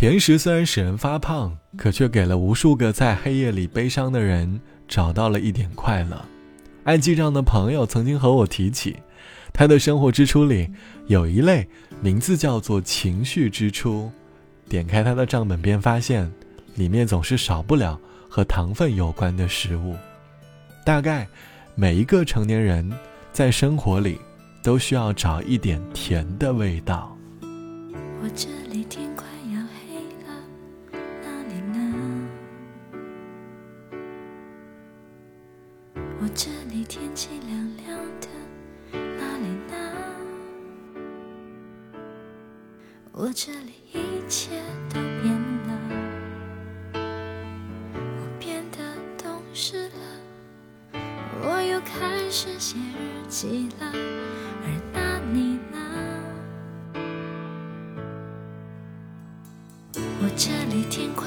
甜食虽然使人发胖，可却给了无数个在黑夜里悲伤的人找到了一点快乐。爱记账的朋友曾经和我提起，他的生活支出里有一类名字叫做情绪支出。点开他的账本，便发现里面总是少不了和糖分有关的食物。大概每一个成年人在生活里都需要找一点甜的味道。我这里天快要黑天气凉凉的，哪里呢？我这里一切都变了，我变得懂事了，我又开始写日记了，而那你呢？我这里天快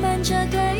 是隐瞒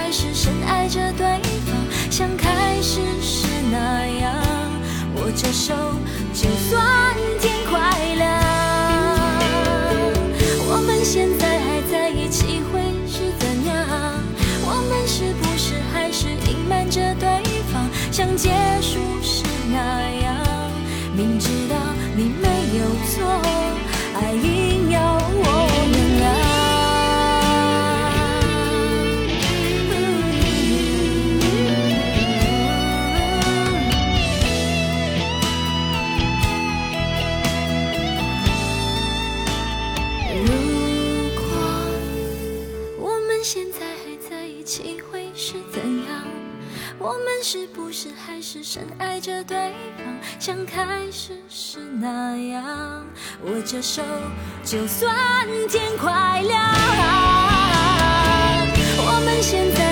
是深爱着对方，像开始时那样？握着手，就算开始是那样？握着手，就算天快亮。我们现在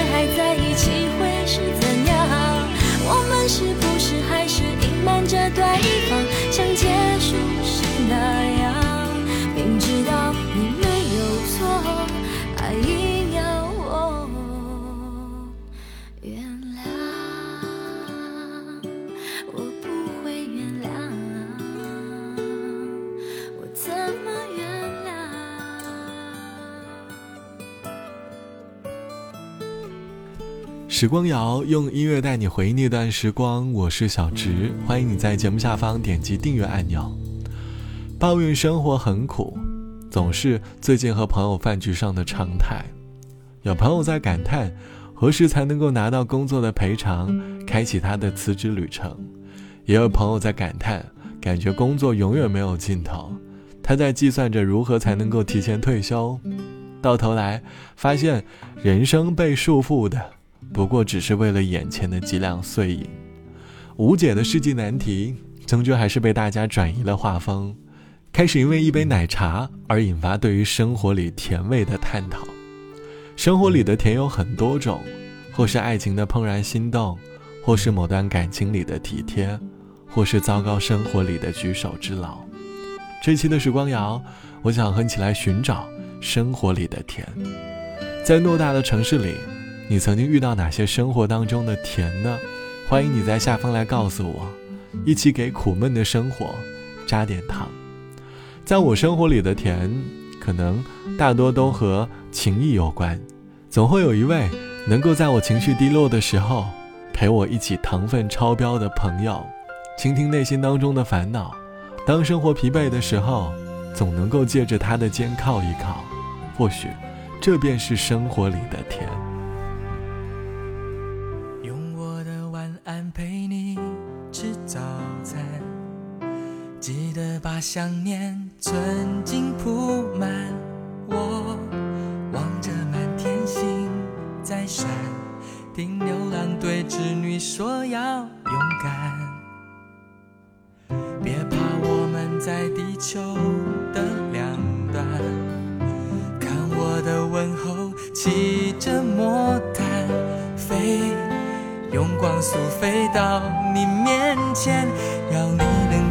时光谣用音乐带你回忆那段时光，我是小直，欢迎你在节目下方点击订阅按钮。抱怨生活很苦，总是最近和朋友饭局上的常态。有朋友在感叹何时才能够拿到工作的赔偿，开启他的辞职旅程；也有朋友在感叹，感觉工作永远没有尽头。他在计算着如何才能够提前退休，到头来发现人生被束缚的不过只是为了眼前的几两碎银。无解的世纪难题，终究还是被大家转移了画风，开始因为一杯奶茶而引发对于生活里甜味的探讨。生活里的甜有很多种，或是爱情的怦然心动，或是某段感情里的体贴，或是糟糕生活里的举手之劳。这期的时光谣，我想和你一起来寻找生活里的甜。在偌大的城市里，你曾经遇到哪些生活当中的甜呢？欢迎你在下方来告诉我，一起给苦闷的生活加点糖。在我生活里的甜，可能大多都和情谊有关。总会有一位能够在我情绪低落的时候，陪我一起糖分超标的朋友，倾听内心当中的烦恼。当生活疲惫的时候，总能够借着他的肩靠一靠，或许，这便是生活里的甜。把想念存进铺满。我望着满天星在闪，听牛郎对织女说要勇敢。别怕，我们在地球的两端。看我的问候，骑着魔毯飞，用光速飞到你面前，要你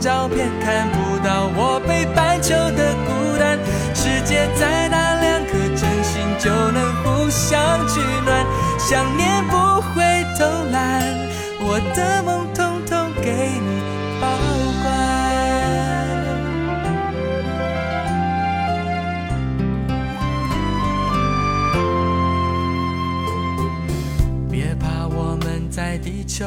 照片看不到我北半球的孤单。世界再大，两颗真心就能互相取暖。想念不会偷懒，我的梦统统给你保管。别怕，我们在地球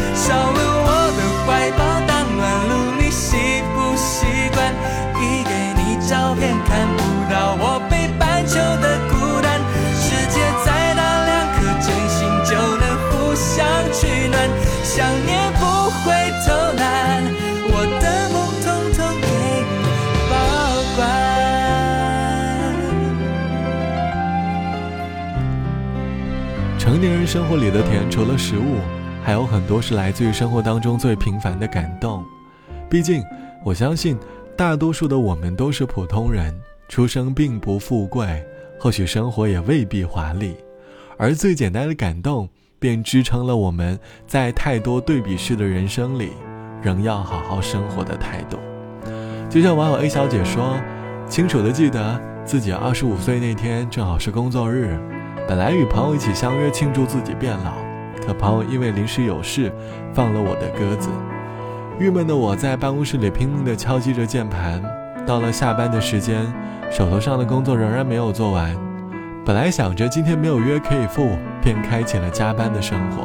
生活里的甜，除了食物，还有很多是来自于生活当中最平凡的感动。毕竟，我相信大多数的我们都是普通人，出生并不富贵，或许生活也未必华丽，而最简单的感动。便支撑了我们在太多对比式的人生里，仍要好好生活的态度。就像网友 A 小姐说：“清楚的记得自己二十五岁那天正好是工作日，本来与朋友一起相约庆祝自己变老，可朋友因为临时有事，放了我的鸽子。郁闷的我在办公室里拼命地敲击着键盘。到了下班的时间，手头上的工作仍然没有做完。本来想着今天没有约可以赴，便开启了加班的生活。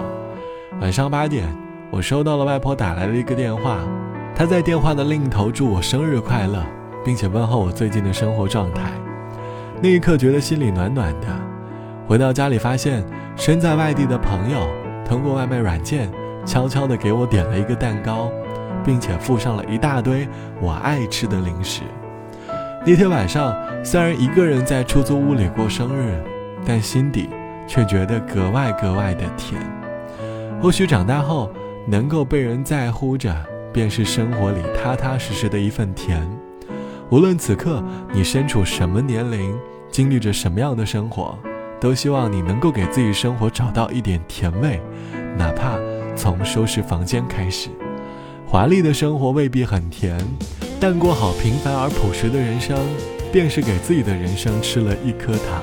晚上八点，我收到了外婆打来的一个电话，她在电话的另一头祝我生日快乐，并且问候我最近的生活状态。那一刻觉得心里暖暖的。回到家里，发现身在外地的朋友通过外卖软件悄悄地给我点了一个蛋糕。并且附上了一大堆我爱吃的零食。那天晚上，虽然一个人在出租屋里过生日，但心底却觉得格外格外的甜。或许长大后，能够被人在乎着，便是生活里踏踏实实的一份甜。无论此刻你身处什么年龄，经历着什么样的生活，都希望你能够给自己生活找到一点甜味，哪怕从收拾房间开始。华丽的生活未必很甜，但过好平凡而朴实的人生，便是给自己的人生吃了一颗糖。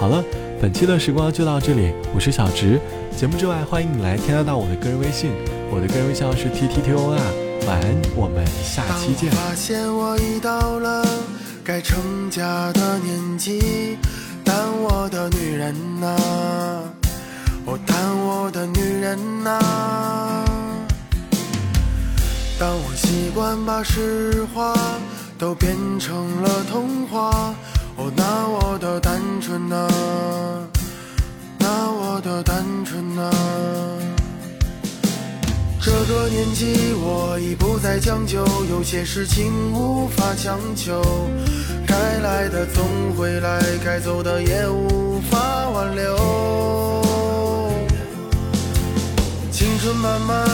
好了，本期的时光就到这里，我是小直。节目之外，欢迎你来添加到我的个人微信，我的个人微信号是 t t t o r。晚安，我们下期见。发现我已到了该成家的年纪，但我的女人呐，哦，但我的女人呐。当我习惯把实话都变成了童话，哦，那我的单纯啊，那我的单纯啊。这个年纪我已不再将就，有些事情无法强求，该来的总会来，该走的也无法挽留。青春慢慢。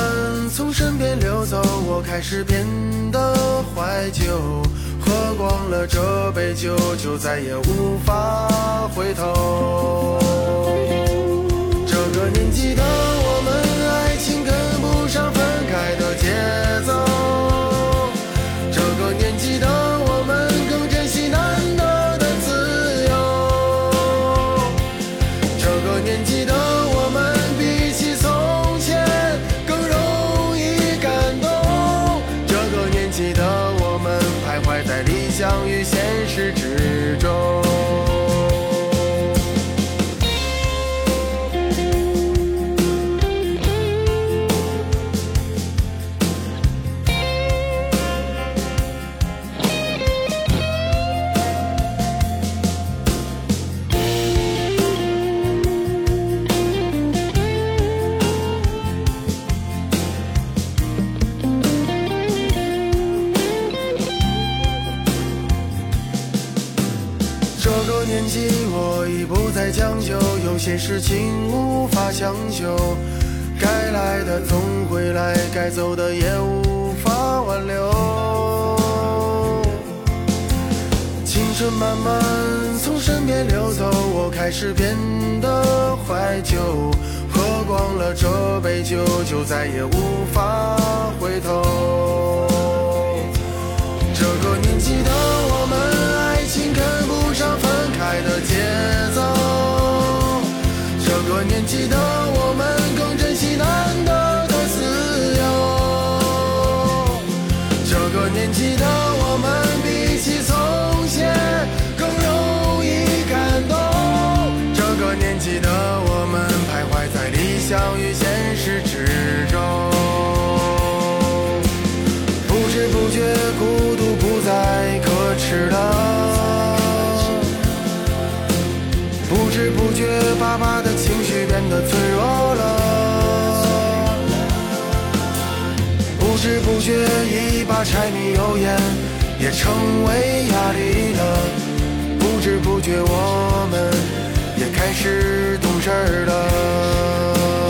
从身边溜走，我开始变得怀旧。喝光了这杯酒，就再也无法回头。不再将就，有些事情无法强求，该来的总会来，该走的也无法挽留。青春慢慢从身边流走，我开始变得怀旧，喝光了这杯酒，就再也无法回头。这个年纪的我们，爱情跟不上分开的节的我们，更珍惜难得的自由。这个年纪的我们，比起从前更容易感动。这个年纪的我们，徘徊在理想与现实之中，不知不觉孤独不。再可耻了，不知不觉，爸爸的情变得脆弱了，不知不觉，一把柴米油盐也成为压力了，不知不觉，我们也开始懂事了。